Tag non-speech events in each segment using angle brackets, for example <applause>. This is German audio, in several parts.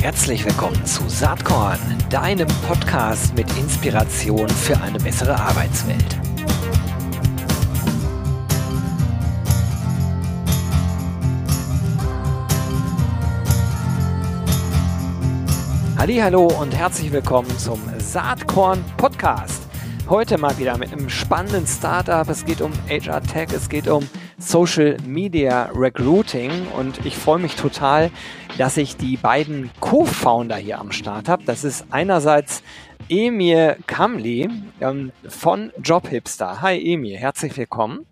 Herzlich willkommen zu Saatkorn, deinem Podcast mit Inspiration für eine bessere Arbeitswelt. Hallo und herzlich willkommen zum Saatkorn Podcast. Heute mal wieder mit einem spannenden Startup. Es geht um HR Tech, es geht um Social Media Recruiting und ich freue mich total, dass ich die beiden Co-Founder hier am Start habe. Das ist einerseits Emir Kamli ähm, von Jobhipster. Hi Emir, herzlich willkommen.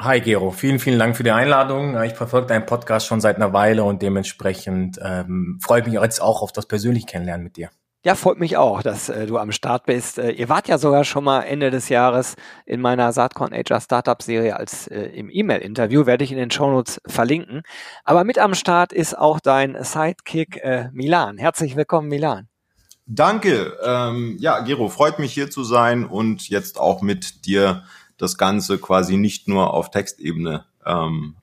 Hi Gero, vielen, vielen Dank für die Einladung. Ich verfolge deinen Podcast schon seit einer Weile und dementsprechend ähm, freue ich mich jetzt auch auf das persönliche Kennenlernen mit dir. Ja, freut mich auch, dass äh, du am Start bist. Äh, ihr wart ja sogar schon mal Ende des Jahres in meiner Saatkorn HR Startup Serie als äh, im E-Mail-Interview, werde ich in den Shownotes verlinken. Aber mit am Start ist auch dein Sidekick äh, Milan. Herzlich willkommen, Milan. Danke. Ähm, ja, Gero, freut mich hier zu sein und jetzt auch mit dir das Ganze quasi nicht nur auf Textebene ähm,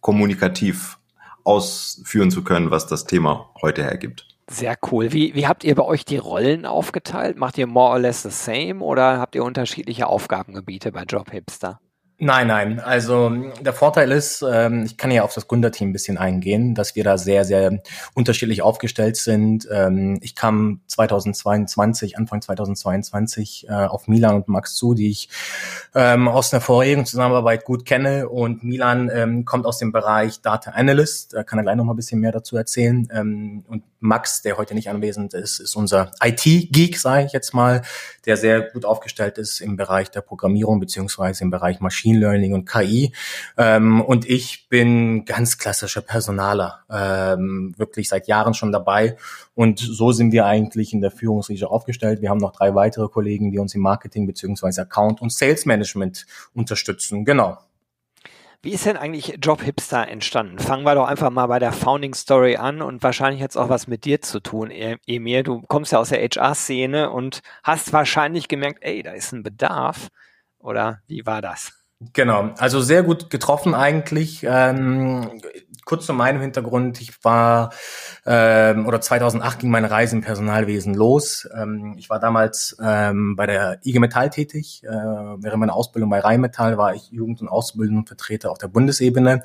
kommunikativ ausführen zu können, was das Thema heute hergibt. Sehr cool. Wie, wie habt ihr bei euch die Rollen aufgeteilt? Macht ihr more or less the same oder habt ihr unterschiedliche Aufgabengebiete bei Job Hipster? Nein, nein. Also der Vorteil ist, ähm, ich kann ja auf das Gründerteam ein bisschen eingehen, dass wir da sehr, sehr unterschiedlich aufgestellt sind. Ähm, ich kam 2022, Anfang 2022 äh, auf Milan und Max zu, die ich ähm, aus einer vorherigen Zusammenarbeit gut kenne. Und Milan ähm, kommt aus dem Bereich Data Analyst, da kann er gleich noch mal ein bisschen mehr dazu erzählen. Ähm, und Max, der heute nicht anwesend ist, ist unser IT-Geek, sage ich jetzt mal, der sehr gut aufgestellt ist im Bereich der Programmierung beziehungsweise im Bereich Machine Learning und KI. Ähm, und ich bin ganz klassischer Personaler, ähm, wirklich seit Jahren schon dabei. Und so sind wir eigentlich in der Führungsriege aufgestellt. Wir haben noch drei weitere Kollegen, die uns im Marketing beziehungsweise Account und Sales Management unterstützen. Genau. Wie ist denn eigentlich Job Hipster entstanden? Fangen wir doch einfach mal bei der Founding Story an und wahrscheinlich hat es auch was mit dir zu tun, e-, Emir. Du kommst ja aus der HR-Szene und hast wahrscheinlich gemerkt, ey, da ist ein Bedarf. Oder wie war das? Genau, also sehr gut getroffen eigentlich. Ähm, kurz zu meinem Hintergrund. Ich war, ähm, oder 2008 ging meine Reise im Personalwesen los. Ähm, ich war damals ähm, bei der IG Metall tätig. Äh, während meiner Ausbildung bei Rheinmetall war ich Jugend- und Ausbildungsvertreter auf der Bundesebene.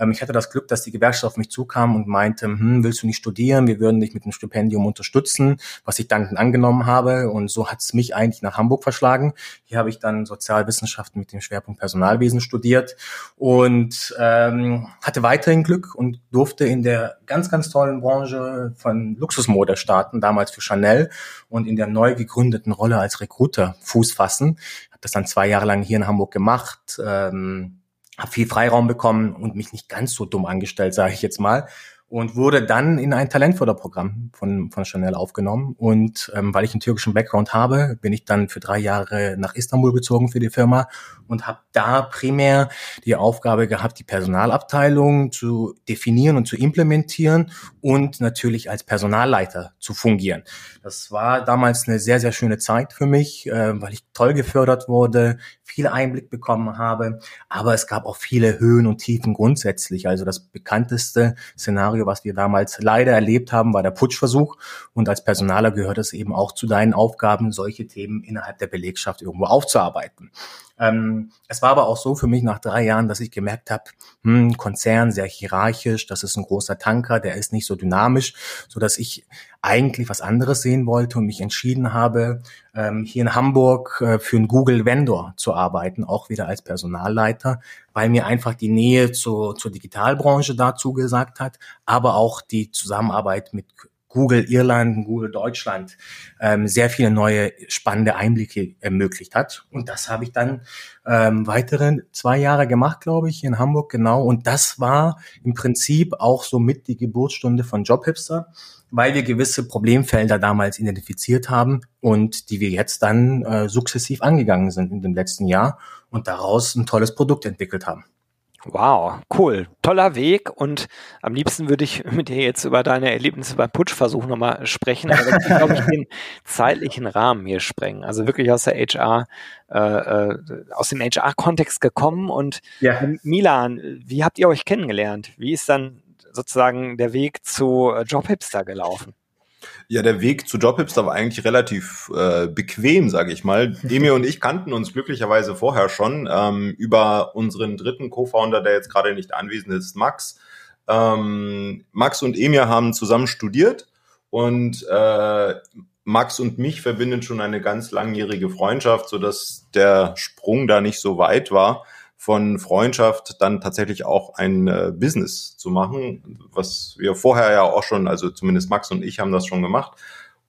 Ähm, ich hatte das Glück, dass die Gewerkschaft auf mich zukam und meinte, hm, willst du nicht studieren? Wir würden dich mit einem Stipendium unterstützen, was ich dankend angenommen habe. Und so hat es mich eigentlich nach Hamburg verschlagen. Hier habe ich dann Sozialwissenschaften mit dem Schwerpunkt Personalwesen studiert und ähm, hatte weiterhin Glück Glück und durfte in der ganz, ganz tollen Branche von Luxusmode starten, damals für Chanel und in der neu gegründeten Rolle als Recruiter Fuß fassen. Habe das dann zwei Jahre lang hier in Hamburg gemacht, ähm, habe viel Freiraum bekommen und mich nicht ganz so dumm angestellt, sage ich jetzt mal und wurde dann in ein Talentförderprogramm von, von Chanel aufgenommen. Und ähm, weil ich einen türkischen Background habe, bin ich dann für drei Jahre nach Istanbul gezogen für die Firma und habe da primär die Aufgabe gehabt, die Personalabteilung zu definieren und zu implementieren und natürlich als Personalleiter zu fungieren. Das war damals eine sehr, sehr schöne Zeit für mich, äh, weil ich toll gefördert wurde, viel Einblick bekommen habe, aber es gab auch viele Höhen und Tiefen grundsätzlich. Also das bekannteste Szenario, was wir damals leider erlebt haben, war der Putschversuch. Und als Personaler gehört es eben auch zu deinen Aufgaben, solche Themen innerhalb der Belegschaft irgendwo aufzuarbeiten. Ähm, es war aber auch so für mich nach drei Jahren, dass ich gemerkt habe, hm, Konzern sehr hierarchisch, das ist ein großer Tanker, der ist nicht so dynamisch, so dass ich eigentlich was anderes sehen wollte und mich entschieden habe, ähm, hier in Hamburg äh, für einen Google Vendor zu arbeiten, auch wieder als Personalleiter, weil mir einfach die Nähe zur, zur Digitalbranche dazu gesagt hat, aber auch die Zusammenarbeit mit Google Irland, Google Deutschland ähm, sehr viele neue spannende Einblicke ermöglicht hat. Und das habe ich dann ähm, weitere zwei Jahre gemacht, glaube ich, in Hamburg, genau. Und das war im Prinzip auch so mit die Geburtsstunde von Jobhipster, weil wir gewisse Problemfelder damals identifiziert haben und die wir jetzt dann äh, sukzessiv angegangen sind in dem letzten Jahr und daraus ein tolles Produkt entwickelt haben. Wow, cool. Toller Weg und am liebsten würde ich mit dir jetzt über deine Erlebnisse beim Putschversuch nochmal sprechen, aber das glaube ich, den zeitlichen Rahmen hier sprengen. Also wirklich aus der HR, äh, äh, aus dem HR-Kontext gekommen und ja. Milan, wie habt ihr euch kennengelernt? Wie ist dann sozusagen der Weg zu äh, Jobhipster gelaufen? Ja, der Weg zu Jobhipster war eigentlich relativ äh, bequem, sage ich mal. <laughs> Emil und ich kannten uns glücklicherweise vorher schon ähm, über unseren dritten Co-Founder, der jetzt gerade nicht anwesend ist, Max. Ähm, Max und Emir haben zusammen studiert und äh, Max und mich verbindet schon eine ganz langjährige Freundschaft, so dass der Sprung da nicht so weit war, von Freundschaft dann tatsächlich auch ein äh, Business zu machen, was wir vorher ja auch schon, also zumindest Max und ich haben das schon gemacht.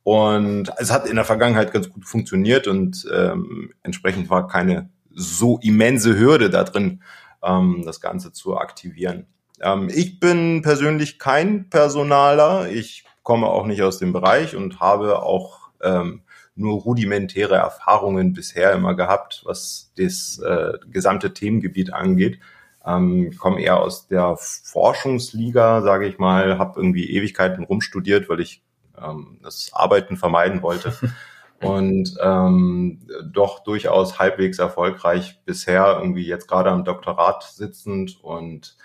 Und es hat in der Vergangenheit ganz gut funktioniert und ähm, entsprechend war keine so immense Hürde da drin, ähm, das Ganze zu aktivieren. Ähm, ich bin persönlich kein Personaler. Ich komme auch nicht aus dem Bereich und habe auch ähm, nur rudimentäre Erfahrungen bisher immer gehabt, was das äh, gesamte Themengebiet angeht. Ähm, ich komme eher aus der Forschungsliga, sage ich mal, habe irgendwie Ewigkeiten rumstudiert, weil ich ähm, das Arbeiten vermeiden wollte. <laughs> und ähm, doch durchaus halbwegs erfolgreich bisher, irgendwie jetzt gerade am Doktorat sitzend und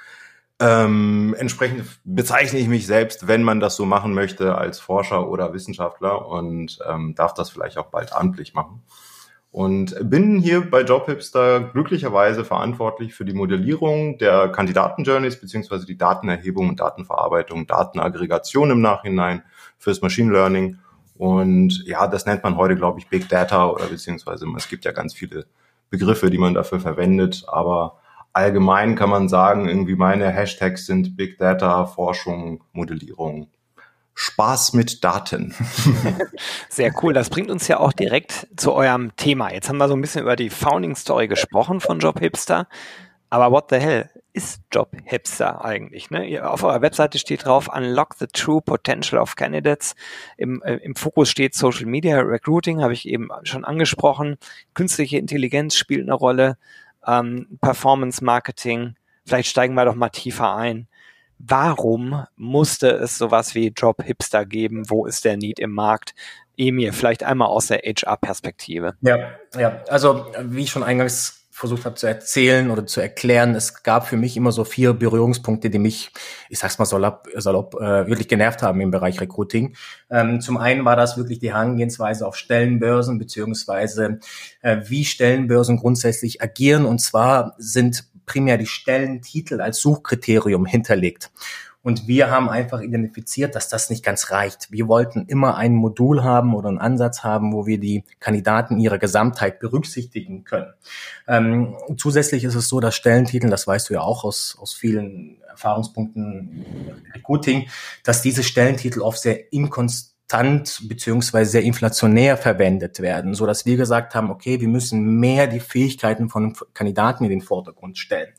ähm, entsprechend bezeichne ich mich selbst, wenn man das so machen möchte, als Forscher oder Wissenschaftler und ähm, darf das vielleicht auch bald amtlich machen. Und bin hier bei JobHipster glücklicherweise verantwortlich für die Modellierung der Kandidatenjourneys beziehungsweise die Datenerhebung und Datenverarbeitung, Datenaggregation im Nachhinein fürs Machine Learning. Und ja, das nennt man heute, glaube ich, Big Data oder beziehungsweise es gibt ja ganz viele Begriffe, die man dafür verwendet, aber allgemein kann man sagen, irgendwie meine Hashtags sind Big Data, Forschung, Modellierung. Spaß mit Daten. <laughs> Sehr cool. Das bringt uns ja auch direkt zu eurem Thema. Jetzt haben wir so ein bisschen über die Founding Story gesprochen von Job Hipster. Aber what the hell ist Job Hipster eigentlich? Ne? Auf eurer Webseite steht drauf, Unlock the True Potential of Candidates. Im, äh, Im Fokus steht Social Media Recruiting, habe ich eben schon angesprochen. Künstliche Intelligenz spielt eine Rolle ähm, Performance Marketing. Vielleicht steigen wir doch mal tiefer ein. Warum musste es sowas wie Job Hipster geben? Wo ist der Need im Markt? Emir, vielleicht einmal aus der HR-Perspektive. Ja, ja, also wie ich schon eingangs versucht habe zu erzählen oder zu erklären, es gab für mich immer so vier Berührungspunkte, die mich, ich sag's mal salopp, salopp äh, wirklich genervt haben im Bereich Recruiting. Ähm, zum einen war das wirklich die Herangehensweise auf Stellenbörsen, beziehungsweise äh, wie Stellenbörsen grundsätzlich agieren. Und zwar sind primär die Stellentitel als Suchkriterium hinterlegt. Und wir haben einfach identifiziert, dass das nicht ganz reicht. Wir wollten immer ein Modul haben oder einen Ansatz haben, wo wir die Kandidaten ihrer Gesamtheit berücksichtigen können. Ähm, zusätzlich ist es so, dass Stellentitel, das weißt du ja auch aus, aus vielen Erfahrungspunkten Recruiting, dass diese Stellentitel oft sehr inkonstant konstant beziehungsweise sehr inflationär verwendet werden, so dass wir gesagt haben, okay, wir müssen mehr die Fähigkeiten von Kandidaten in den Vordergrund stellen.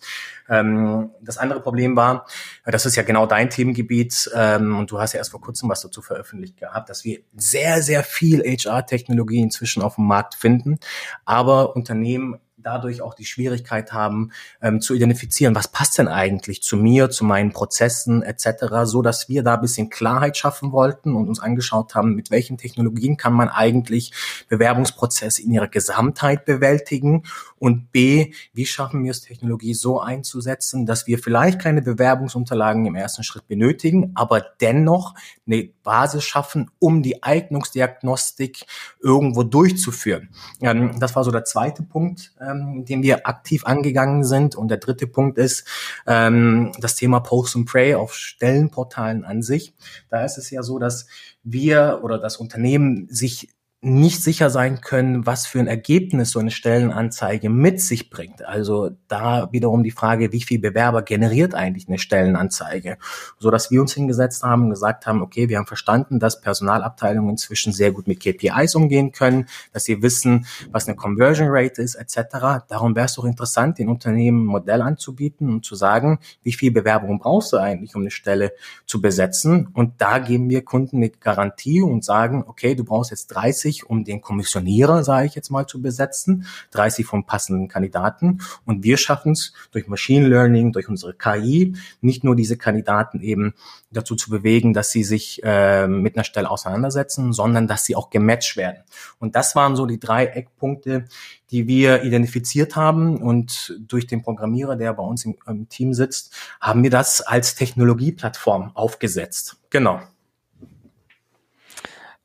Ähm, das andere Problem war, das ist ja genau dein Themengebiet ähm, und du hast ja erst vor kurzem was dazu veröffentlicht gehabt, dass wir sehr, sehr viel HR-Technologie inzwischen auf dem Markt finden, aber Unternehmen dadurch auch die Schwierigkeit haben ähm, zu identifizieren, was passt denn eigentlich zu mir, zu meinen Prozessen etc., so dass wir da ein bisschen Klarheit schaffen wollten und uns angeschaut haben, mit welchen Technologien kann man eigentlich Bewerbungsprozesse in ihrer Gesamtheit bewältigen und b, wie schaffen wir es, Technologie so einzusetzen, dass wir vielleicht keine Bewerbungsunterlagen im ersten Schritt benötigen, aber dennoch eine Basis schaffen, um die Eignungsdiagnostik irgendwo durchzuführen. Ähm, das war so der zweite Punkt. Äh, ähm, den wir aktiv angegangen sind. Und der dritte Punkt ist ähm, das Thema Post and Pray auf Stellenportalen an sich. Da ist es ja so, dass wir oder das Unternehmen sich nicht sicher sein können, was für ein Ergebnis so eine Stellenanzeige mit sich bringt. Also da wiederum die Frage, wie viel Bewerber generiert eigentlich eine Stellenanzeige, so dass wir uns hingesetzt haben und gesagt haben, okay, wir haben verstanden, dass Personalabteilungen inzwischen sehr gut mit KPIs umgehen können, dass sie wissen, was eine Conversion Rate ist, etc. Darum wäre es doch interessant, den Unternehmen ein Modell anzubieten und zu sagen, wie viel Bewerbungen brauchst du eigentlich, um eine Stelle zu besetzen? Und da geben wir Kunden eine Garantie und sagen, okay, du brauchst jetzt 30 60, um den Kommissionierer, sage ich jetzt mal, zu besetzen, 30 von passenden Kandidaten. Und wir schaffen es durch Machine Learning, durch unsere KI, nicht nur diese Kandidaten eben dazu zu bewegen, dass sie sich äh, mit einer Stelle auseinandersetzen, sondern dass sie auch gematcht werden. Und das waren so die drei Eckpunkte, die wir identifiziert haben. Und durch den Programmierer, der bei uns im, im Team sitzt, haben wir das als Technologieplattform aufgesetzt. Genau.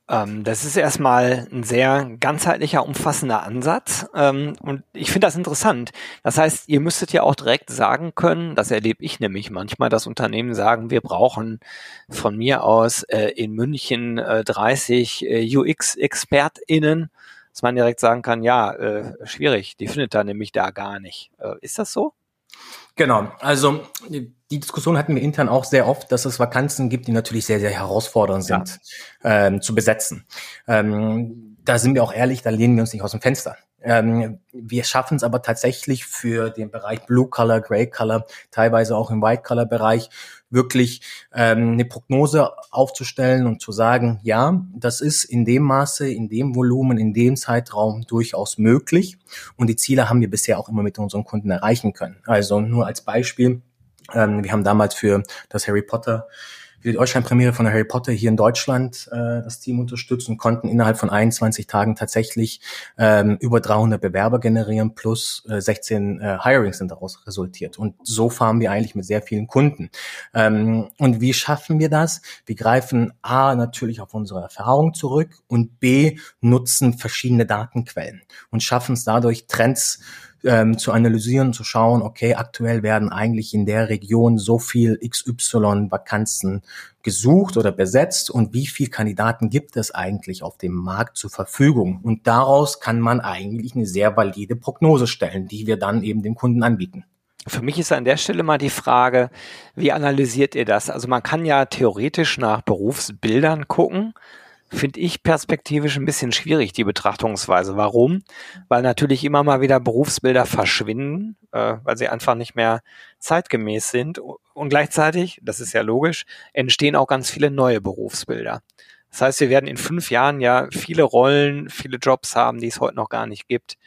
Ähm, das ist erstmal ein sehr ganzheitlicher, umfassender Ansatz. Ähm, und ich finde das interessant. Das heißt, ihr müsstet ja auch direkt sagen können, das erlebe ich nämlich manchmal, dass Unternehmen sagen, wir brauchen von mir aus äh, in München äh, 30 äh, UX-ExpertInnen, dass man direkt sagen kann, ja, äh, schwierig, die findet da nämlich da gar nicht. Äh, ist das so? Genau, also die Diskussion hatten wir intern auch sehr oft, dass es Vakanzen gibt, die natürlich sehr, sehr herausfordernd sind ja. ähm, zu besetzen. Ähm, da sind wir auch ehrlich, da lehnen wir uns nicht aus dem Fenster. Ähm, wir schaffen es aber tatsächlich für den Bereich Blue Color, Gray Color, teilweise auch im White Color Bereich, wirklich ähm, eine Prognose aufzustellen und zu sagen, ja, das ist in dem Maße, in dem Volumen, in dem Zeitraum durchaus möglich. Und die Ziele haben wir bisher auch immer mit unseren Kunden erreichen können. Also nur als Beispiel, ähm, wir haben damals für das Harry Potter für die Deutschlandpremiere von Harry Potter hier in Deutschland äh, das Team unterstützt und konnten innerhalb von 21 Tagen tatsächlich ähm, über 300 Bewerber generieren plus äh, 16 äh, Hirings sind daraus resultiert. Und so fahren wir eigentlich mit sehr vielen Kunden. Ähm, und wie schaffen wir das? Wir greifen A natürlich auf unsere Erfahrung zurück und B nutzen verschiedene Datenquellen und schaffen es dadurch Trends ähm, zu analysieren, zu schauen, okay, aktuell werden eigentlich in der Region so viel XY Vakanzen gesucht oder besetzt und wie viel Kandidaten gibt es eigentlich auf dem Markt zur Verfügung? Und daraus kann man eigentlich eine sehr valide Prognose stellen, die wir dann eben dem Kunden anbieten. Für mich ist an der Stelle mal die Frage, wie analysiert ihr das? Also man kann ja theoretisch nach Berufsbildern gucken finde ich perspektivisch ein bisschen schwierig, die Betrachtungsweise. Warum? Weil natürlich immer mal wieder Berufsbilder verschwinden, äh, weil sie einfach nicht mehr zeitgemäß sind. Und gleichzeitig, das ist ja logisch, entstehen auch ganz viele neue Berufsbilder. Das heißt, wir werden in fünf Jahren ja viele Rollen, viele Jobs haben, die es heute noch gar nicht gibt.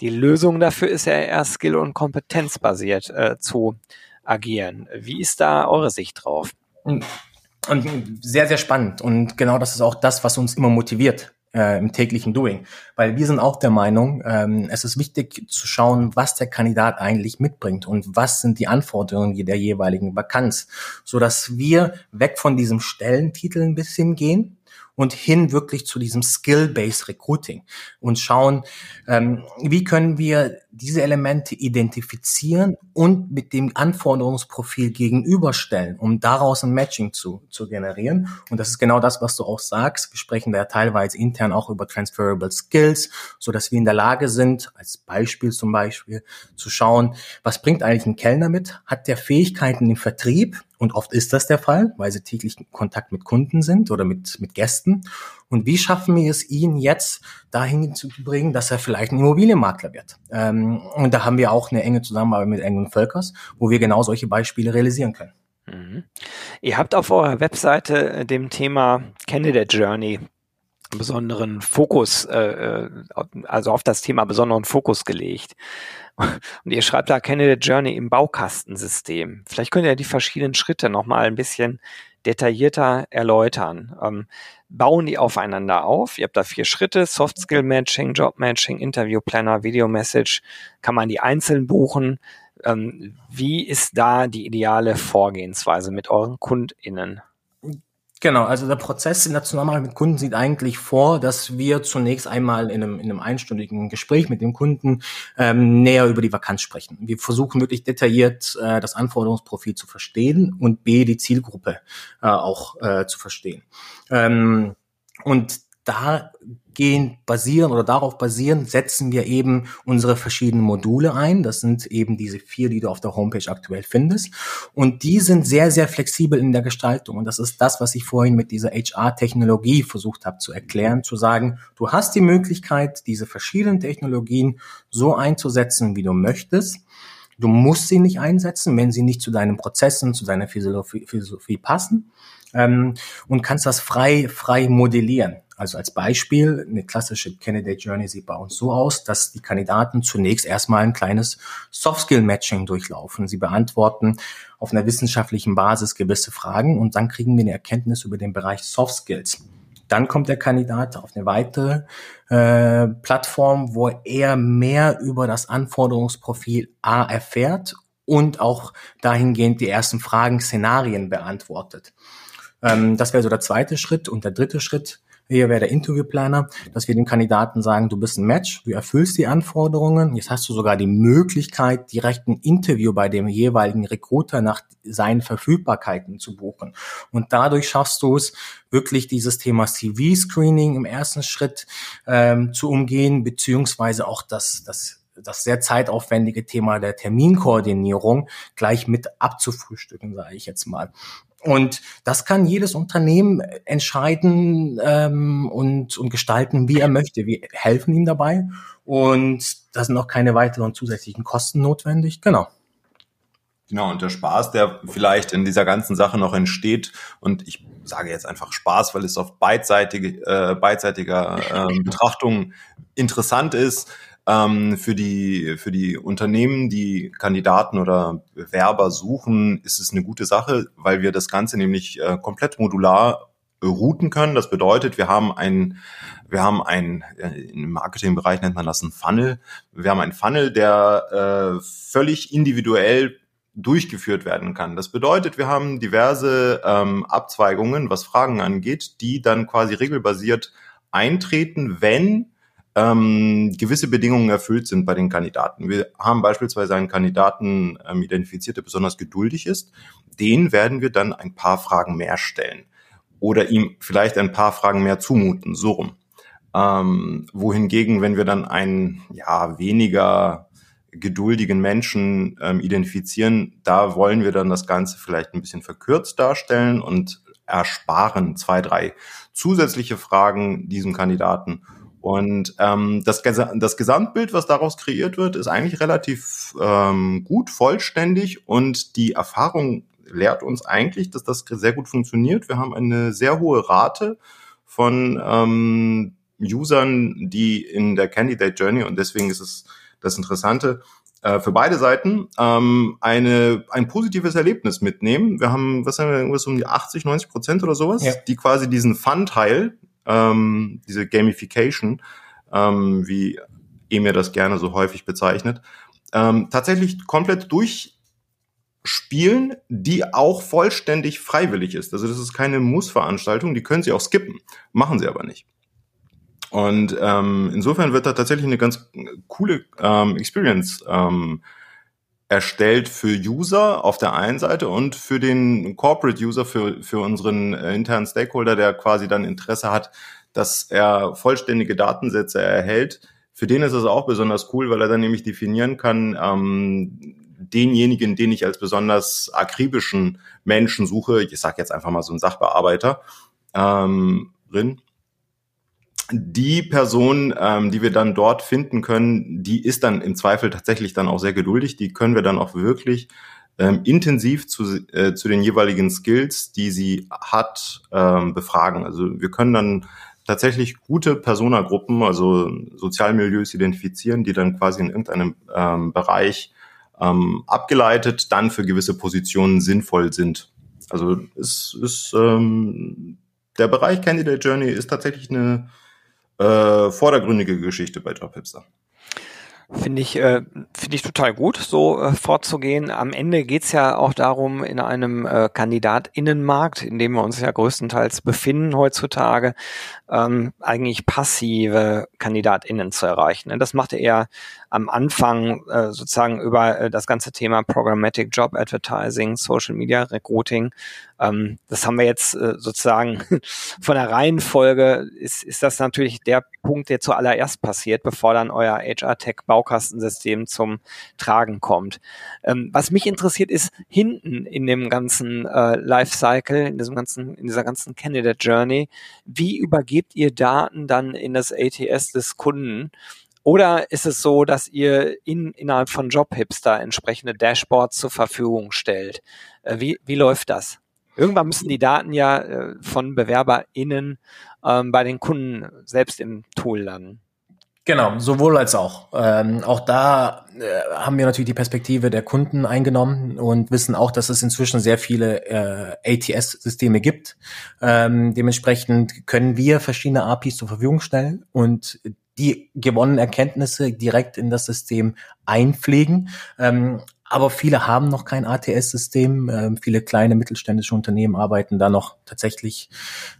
Die Lösung dafür ist ja eher skill- und kompetenzbasiert äh, zu agieren. Wie ist da eure Sicht drauf? Und sehr, sehr spannend. Und genau das ist auch das, was uns immer motiviert äh, im täglichen Doing. Weil wir sind auch der Meinung, ähm, es ist wichtig zu schauen, was der Kandidat eigentlich mitbringt und was sind die Anforderungen der jeweiligen Vakanz, so dass wir weg von diesem Stellentitel ein bisschen gehen und hin wirklich zu diesem Skill-Based Recruiting und schauen, ähm, wie können wir diese Elemente identifizieren und mit dem Anforderungsprofil gegenüberstellen, um daraus ein Matching zu, zu generieren. Und das ist genau das, was du auch sagst. Wir sprechen da teilweise intern auch über Transferable Skills, so dass wir in der Lage sind, als Beispiel zum Beispiel, zu schauen, was bringt eigentlich ein Kellner mit? Hat der Fähigkeiten im Vertrieb? Und oft ist das der Fall, weil sie täglich in Kontakt mit Kunden sind oder mit, mit Gästen. Und wie schaffen wir es, ihn jetzt dahin zu bringen, dass er vielleicht ein Immobilienmakler wird? Ähm, und da haben wir auch eine enge Zusammenarbeit mit Engel Völkers, wo wir genau solche Beispiele realisieren können. Mhm. Ihr habt auf eurer Webseite äh, dem Thema Candidate Journey besonderen Fokus, äh, äh, also auf das Thema besonderen Fokus gelegt. Und ihr schreibt da Candidate Journey im Baukastensystem. Vielleicht könnt ihr die verschiedenen Schritte nochmal ein bisschen detaillierter erläutern. Ähm, bauen die aufeinander auf? Ihr habt da vier Schritte, Soft Skill Matching, Job Matching, Interview Planner, Video Message. Kann man die einzeln buchen? Ähm, wie ist da die ideale Vorgehensweise mit euren KundInnen? Genau, also der Prozess in der Zusammenarbeit mit Kunden sieht eigentlich vor, dass wir zunächst einmal in einem, in einem einstündigen Gespräch mit dem Kunden ähm, näher über die Vakanz sprechen. Wir versuchen wirklich detailliert äh, das Anforderungsprofil zu verstehen und B, die Zielgruppe äh, auch äh, zu verstehen. Ähm, und da gehen basieren oder darauf basieren, setzen wir eben unsere verschiedenen Module ein. Das sind eben diese vier, die du auf der Homepage aktuell findest. Und die sind sehr, sehr flexibel in der Gestaltung. Und das ist das, was ich vorhin mit dieser HR-Technologie versucht habe zu erklären, zu sagen, du hast die Möglichkeit, diese verschiedenen Technologien so einzusetzen, wie du möchtest. Du musst sie nicht einsetzen, wenn sie nicht zu deinen Prozessen, zu deiner Philosophie, Philosophie passen. Ähm, und kannst das frei, frei modellieren. Also als Beispiel, eine klassische Candidate Journey sieht bei uns so aus, dass die Kandidaten zunächst erstmal ein kleines Soft-Skill-Matching durchlaufen. Sie beantworten auf einer wissenschaftlichen Basis gewisse Fragen und dann kriegen wir eine Erkenntnis über den Bereich Soft Skills. Dann kommt der Kandidat auf eine weitere äh, Plattform, wo er mehr über das Anforderungsprofil A erfährt und auch dahingehend die ersten Fragen, Szenarien beantwortet. Ähm, das wäre so der zweite Schritt. Und der dritte Schritt hier wäre der Interviewplaner, dass wir dem Kandidaten sagen, du bist ein Match, du erfüllst die Anforderungen, jetzt hast du sogar die Möglichkeit, direkt ein Interview bei dem jeweiligen Recruiter nach seinen Verfügbarkeiten zu buchen. Und dadurch schaffst du es, wirklich dieses Thema CV-Screening im ersten Schritt ähm, zu umgehen, beziehungsweise auch das, das das sehr zeitaufwendige Thema der Terminkoordinierung gleich mit abzufrühstücken, sage ich jetzt mal. Und das kann jedes Unternehmen entscheiden ähm, und, und gestalten, wie er möchte. Wir helfen ihm dabei und da sind auch keine weiteren zusätzlichen Kosten notwendig. Genau. Genau, und der Spaß, der vielleicht in dieser ganzen Sache noch entsteht, und ich sage jetzt einfach Spaß, weil es auf beidseitige, äh, beidseitiger äh, Betrachtung interessant ist, ähm, für, die, für die Unternehmen, die Kandidaten oder Bewerber suchen, ist es eine gute Sache, weil wir das Ganze nämlich äh, komplett modular routen können. Das bedeutet, wir haben ein, wir haben ein, äh, im Marketingbereich nennt man das ein Funnel. Wir haben einen Funnel, der äh, völlig individuell durchgeführt werden kann. Das bedeutet, wir haben diverse ähm, Abzweigungen, was Fragen angeht, die dann quasi regelbasiert eintreten, wenn ähm, gewisse Bedingungen erfüllt sind bei den Kandidaten. Wir haben beispielsweise einen Kandidaten ähm, identifiziert, der besonders geduldig ist. Den werden wir dann ein paar Fragen mehr stellen oder ihm vielleicht ein paar Fragen mehr zumuten, so rum. Ähm, wohingegen, wenn wir dann einen ja weniger geduldigen Menschen ähm, identifizieren, da wollen wir dann das Ganze vielleicht ein bisschen verkürzt darstellen und ersparen zwei, drei zusätzliche Fragen diesem Kandidaten und ähm, das, das Gesamtbild, was daraus kreiert wird, ist eigentlich relativ ähm, gut, vollständig und die Erfahrung lehrt uns eigentlich, dass das sehr gut funktioniert. Wir haben eine sehr hohe Rate von ähm, Usern, die in der Candidate Journey und deswegen ist es das Interessante, äh, für beide Seiten ähm, eine, ein positives Erlebnis mitnehmen. Wir haben, was haben wir, irgendwas um die 80, 90 Prozent oder sowas, ja. die quasi diesen Fun-Teil, ähm, diese Gamification, ähm, wie Emir das gerne so häufig bezeichnet, ähm, tatsächlich komplett durchspielen, die auch vollständig freiwillig ist. Also das ist keine Muss-Veranstaltung, die können sie auch skippen, machen sie aber nicht. Und ähm, insofern wird da tatsächlich eine ganz coole ähm, Experience ähm, erstellt für User auf der einen Seite und für den Corporate User, für, für unseren äh, internen Stakeholder, der quasi dann Interesse hat, dass er vollständige Datensätze erhält. Für den ist es auch besonders cool, weil er dann nämlich definieren kann, ähm, denjenigen, den ich als besonders akribischen Menschen suche, ich sage jetzt einfach mal so ein Sachbearbeiter, ähm, drin, die Person, ähm, die wir dann dort finden können, die ist dann im Zweifel tatsächlich dann auch sehr geduldig. Die können wir dann auch wirklich ähm, intensiv zu, äh, zu den jeweiligen Skills, die sie hat, ähm, befragen. Also wir können dann tatsächlich gute Personagruppen, also Sozialmilieus identifizieren, die dann quasi in irgendeinem ähm, Bereich ähm, abgeleitet dann für gewisse Positionen sinnvoll sind. Also es ist ähm, der Bereich Candidate Journey ist tatsächlich eine äh, vordergründige Geschichte bei Jobhipster. Finde ich, äh, finde ich total gut, so äh, vorzugehen. Am Ende geht's ja auch darum, in einem äh, Kandidatinnenmarkt, in dem wir uns ja größtenteils befinden heutzutage, ähm, eigentlich passive KandidatInnen zu erreichen. Das macht er am Anfang äh, sozusagen über äh, das ganze Thema Programmatic Job Advertising, Social Media Recruiting. Ähm, das haben wir jetzt äh, sozusagen <laughs> von der Reihenfolge ist, ist das natürlich der Punkt, der zuallererst passiert, bevor dann euer HR-Tech-Baukastensystem zum Tragen kommt. Ähm, was mich interessiert ist, hinten in dem ganzen äh, Lifecycle, in diesem ganzen, in dieser ganzen Candidate Journey, wie übergebt ihr Daten dann in das ATS des Kunden? Oder ist es so, dass ihr in, innerhalb von JobHipster entsprechende Dashboards zur Verfügung stellt? Äh, wie, wie läuft das? Irgendwann müssen die Daten ja äh, von BewerberInnen ähm, bei den Kunden selbst im Tool landen. Genau, sowohl als auch. Ähm, auch da äh, haben wir natürlich die Perspektive der Kunden eingenommen und wissen auch, dass es inzwischen sehr viele äh, ATS-Systeme gibt. Ähm, dementsprechend können wir verschiedene APIs zur Verfügung stellen und die gewonnenen Erkenntnisse direkt in das System einpflegen. Ähm, aber viele haben noch kein ATS-System. Ähm, viele kleine mittelständische Unternehmen arbeiten da noch tatsächlich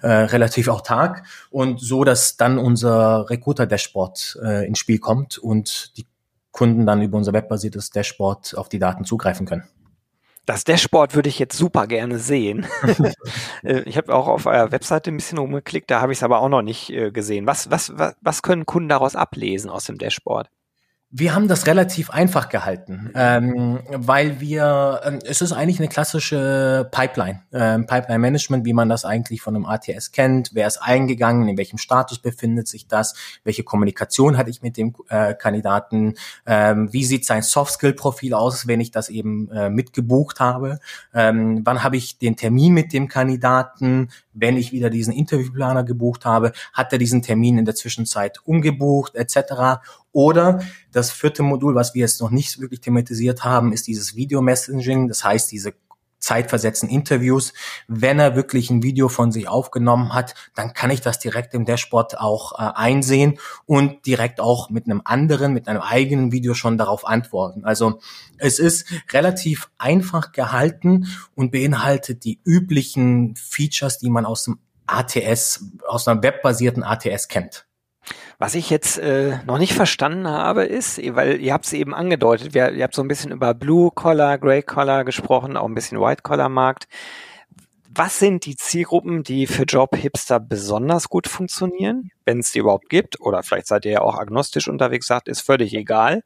äh, relativ autark und so, dass dann unser Recruiter-Dashboard äh, ins Spiel kommt und die Kunden dann über unser webbasiertes Dashboard auf die Daten zugreifen können. Das Dashboard würde ich jetzt super gerne sehen. <laughs> Äh, ich habe auch auf eurer Webseite ein bisschen rumgeklickt, da habe ich es aber auch noch nicht äh, gesehen. Was, was, was, was können Kunden daraus ablesen aus dem Dashboard? Wir haben das relativ einfach gehalten, ähm, weil wir, ähm, es ist eigentlich eine klassische Pipeline, ähm, Pipeline Management, wie man das eigentlich von einem ATS kennt. Wer ist eingegangen, in welchem Status befindet sich das, welche Kommunikation hatte ich mit dem äh, Kandidaten, ähm, wie sieht sein Soft-Skill-Profil aus, wenn ich das eben äh, mitgebucht habe, ähm, wann habe ich den Termin mit dem Kandidaten, wenn ich wieder diesen Interviewplaner gebucht habe, hat er diesen Termin in der Zwischenzeit umgebucht etc. Oder das vierte Modul, was wir jetzt noch nicht wirklich thematisiert haben, ist dieses Video-Messaging. Das heißt, diese zeitversetzten Interviews. Wenn er wirklich ein Video von sich aufgenommen hat, dann kann ich das direkt im Dashboard auch äh, einsehen und direkt auch mit einem anderen, mit einem eigenen Video schon darauf antworten. Also es ist relativ einfach gehalten und beinhaltet die üblichen Features, die man aus dem ATS, aus einer webbasierten ATS kennt. Was ich jetzt äh, noch nicht verstanden habe, ist, weil ihr habt es eben angedeutet, wir, ihr habt so ein bisschen über Blue Collar, Grey Collar gesprochen, auch ein bisschen White Collar Markt. Was sind die Zielgruppen, die für Job-Hipster besonders gut funktionieren, wenn es die überhaupt gibt? Oder vielleicht seid ihr ja auch agnostisch unterwegs, sagt, ist völlig egal.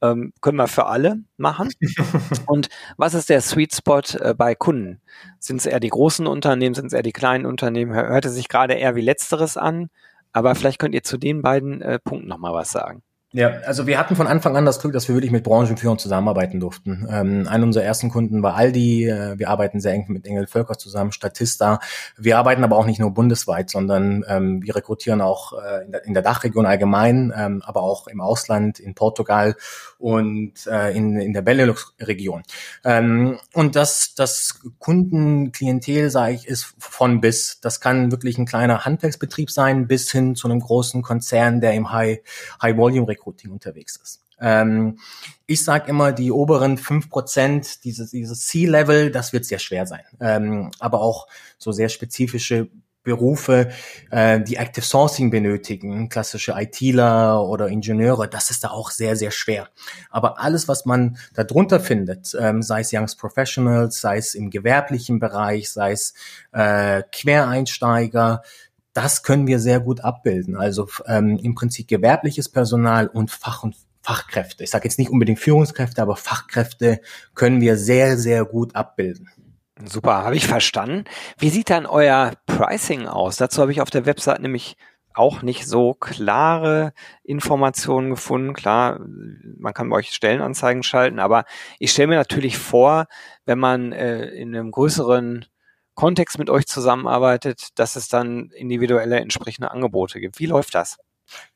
Ähm, können wir für alle machen. <laughs> Und was ist der Sweet Spot äh, bei Kunden? Sind es eher die großen Unternehmen, sind es eher die kleinen Unternehmen? Hörte sich gerade eher wie letzteres an. Aber vielleicht könnt ihr zu den beiden äh, Punkten nochmal was sagen. Ja, also wir hatten von Anfang an das Glück, dass wir wirklich mit Branchenführern zusammenarbeiten durften. Ähm, einer unserer ersten Kunden war Aldi. Äh, wir arbeiten sehr eng mit Engel Völker zusammen, Statista. Wir arbeiten aber auch nicht nur bundesweit, sondern ähm, wir rekrutieren auch äh, in, der, in der Dachregion allgemein, ähm, aber auch im Ausland, in Portugal und äh, in, in der Benelux-Region. Ähm, und das, das Kundenklientel, sage ich, ist von bis. Das kann wirklich ein kleiner Handwerksbetrieb sein, bis hin zu einem großen Konzern, der im High, High Volume Recruiting unterwegs ist. Ähm, ich sage immer, die oberen fünf Prozent, dieses, dieses C-Level, das wird sehr schwer sein. Ähm, aber auch so sehr spezifische Berufe, äh, die Active Sourcing benötigen, klassische ITler oder Ingenieure, das ist da auch sehr, sehr schwer. Aber alles, was man darunter findet, ähm, sei es Youngs Professionals, sei es im gewerblichen Bereich, sei es äh, Quereinsteiger, das können wir sehr gut abbilden. Also ähm, im Prinzip gewerbliches Personal und Fach- und Fachkräfte. Ich sage jetzt nicht unbedingt Führungskräfte, aber Fachkräfte können wir sehr, sehr gut abbilden. Super, habe ich verstanden. Wie sieht dann euer Pricing aus? Dazu habe ich auf der Website nämlich auch nicht so klare Informationen gefunden. Klar, man kann bei euch Stellenanzeigen schalten, aber ich stelle mir natürlich vor, wenn man äh, in einem größeren Kontext mit euch zusammenarbeitet, dass es dann individuelle entsprechende Angebote gibt. Wie läuft das?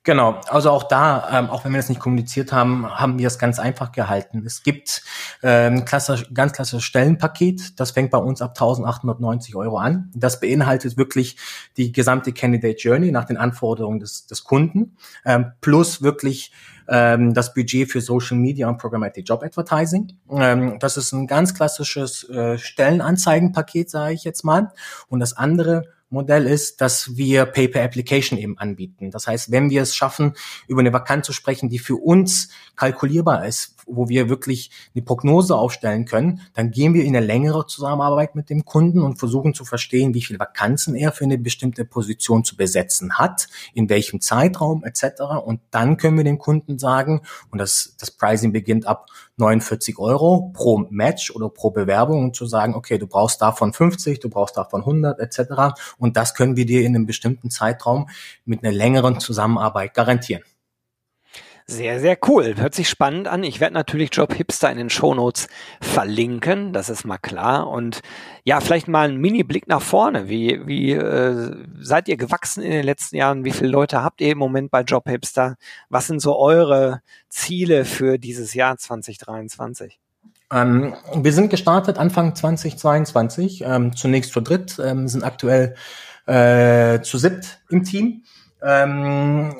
Genau, also auch da, ähm, auch wenn wir das nicht kommuniziert haben, haben wir es ganz einfach gehalten. Es gibt ähm, ganz klassisches Stellenpaket, das fängt bei uns ab 1890 Euro an. Das beinhaltet wirklich die gesamte Candidate Journey nach den Anforderungen des, des Kunden, ähm, plus wirklich ähm, das Budget für Social Media und Programmatic Job Advertising. Ähm, das ist ein ganz klassisches äh, Stellenanzeigenpaket, sage ich jetzt mal. Und das andere Modell ist, dass wir Pay-per-Application eben anbieten. Das heißt, wenn wir es schaffen, über eine Vakanz zu sprechen, die für uns kalkulierbar ist, wo wir wirklich eine Prognose aufstellen können, dann gehen wir in eine längere Zusammenarbeit mit dem Kunden und versuchen zu verstehen, wie viele Vakanzen er für eine bestimmte Position zu besetzen hat, in welchem Zeitraum etc. Und dann können wir dem Kunden sagen, und das, das Pricing beginnt ab 49 Euro pro Match oder pro Bewerbung und zu sagen, okay, du brauchst davon 50, du brauchst davon 100 etc. Und das können wir dir in einem bestimmten Zeitraum mit einer längeren Zusammenarbeit garantieren. Sehr, sehr cool. Hört sich spannend an. Ich werde natürlich Job Hipster in den Shownotes verlinken, das ist mal klar. Und ja, vielleicht mal ein Mini-Blick nach vorne. Wie, wie äh, seid ihr gewachsen in den letzten Jahren? Wie viele Leute habt ihr im Moment bei Job Hipster? Was sind so eure Ziele für dieses Jahr 2023? Ähm, wir sind gestartet Anfang 2022, ähm, zunächst zu dritt, ähm, sind aktuell äh, zu siebt im Team. Ähm,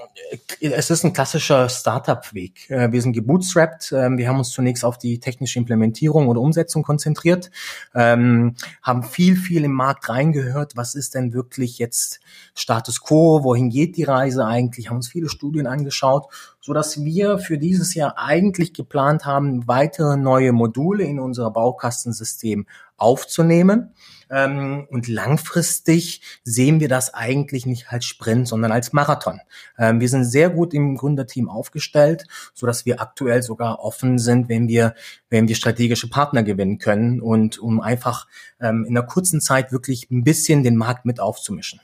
es ist ein klassischer Startup-Weg. Äh, wir sind gebootstrapped. Ähm, wir haben uns zunächst auf die technische Implementierung oder Umsetzung konzentriert, ähm, haben viel, viel im Markt reingehört. Was ist denn wirklich jetzt Status quo? Wohin geht die Reise eigentlich? Haben uns viele Studien angeschaut, so dass wir für dieses Jahr eigentlich geplant haben, weitere neue Module in unser Baukastensystem aufzunehmen ähm, und langfristig sehen wir das eigentlich nicht als Sprint, sondern als Marathon. Ähm, wir sind sehr gut im Gründerteam aufgestellt, so dass wir aktuell sogar offen sind, wenn wir, wenn wir strategische Partner gewinnen können und um einfach ähm, in einer kurzen Zeit wirklich ein bisschen den Markt mit aufzumischen.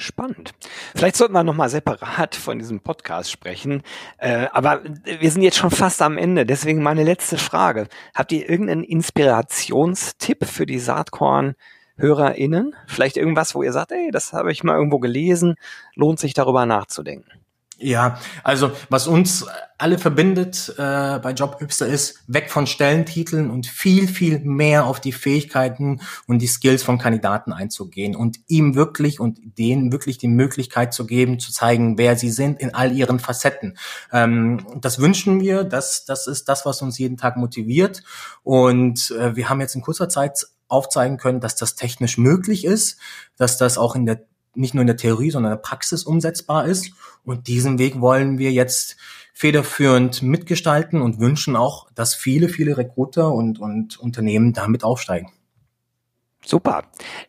Spannend. Vielleicht sollten wir nochmal separat von diesem Podcast sprechen. Äh, aber wir sind jetzt schon fast am Ende. Deswegen meine letzte Frage. Habt ihr irgendeinen Inspirationstipp für die Saatkorn-HörerInnen? Vielleicht irgendwas, wo ihr sagt, ey, das habe ich mal irgendwo gelesen, lohnt sich darüber nachzudenken? Ja, also was uns alle verbindet äh, bei Jobhipster ist, weg von Stellentiteln und viel, viel mehr auf die Fähigkeiten und die Skills von Kandidaten einzugehen und ihm wirklich und denen wirklich die Möglichkeit zu geben, zu zeigen, wer sie sind in all ihren Facetten. Ähm, das wünschen wir, das, das ist das, was uns jeden Tag motiviert. Und äh, wir haben jetzt in kurzer Zeit aufzeigen können, dass das technisch möglich ist, dass das auch in der nicht nur in der Theorie, sondern in der Praxis umsetzbar ist. Und diesen Weg wollen wir jetzt federführend mitgestalten und wünschen auch, dass viele, viele Recruiter und, und Unternehmen damit aufsteigen. Super.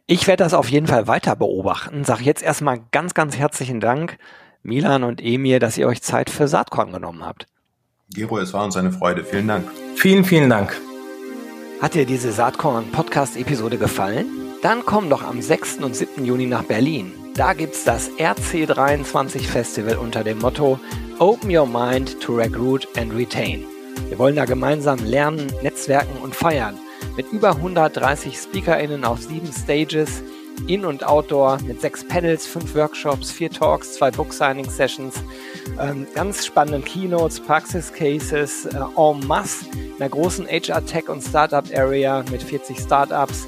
Ich werde das auf jeden Fall weiter beobachten. Sag jetzt erstmal ganz, ganz herzlichen Dank, Milan und Emir, dass ihr euch Zeit für Saatkorn genommen habt. Gero, es war uns eine Freude. Vielen Dank. Vielen, vielen Dank. Hat dir diese Saatkorn-Podcast-Episode gefallen? Dann komm doch am 6. und 7. Juni nach Berlin. Da gibt's das RC23 Festival unter dem Motto Open Your Mind to Recruit and Retain. Wir wollen da gemeinsam lernen, netzwerken und feiern. Mit über 130 SpeakerInnen auf sieben Stages, in- und Outdoor, mit sechs Panels, fünf Workshops, vier Talks, zwei Book-Signing-Sessions, ähm, ganz spannenden Keynotes, Praxis-Cases, äh, en masse, in einer großen HR-Tech- und Startup-Area mit 40 Startups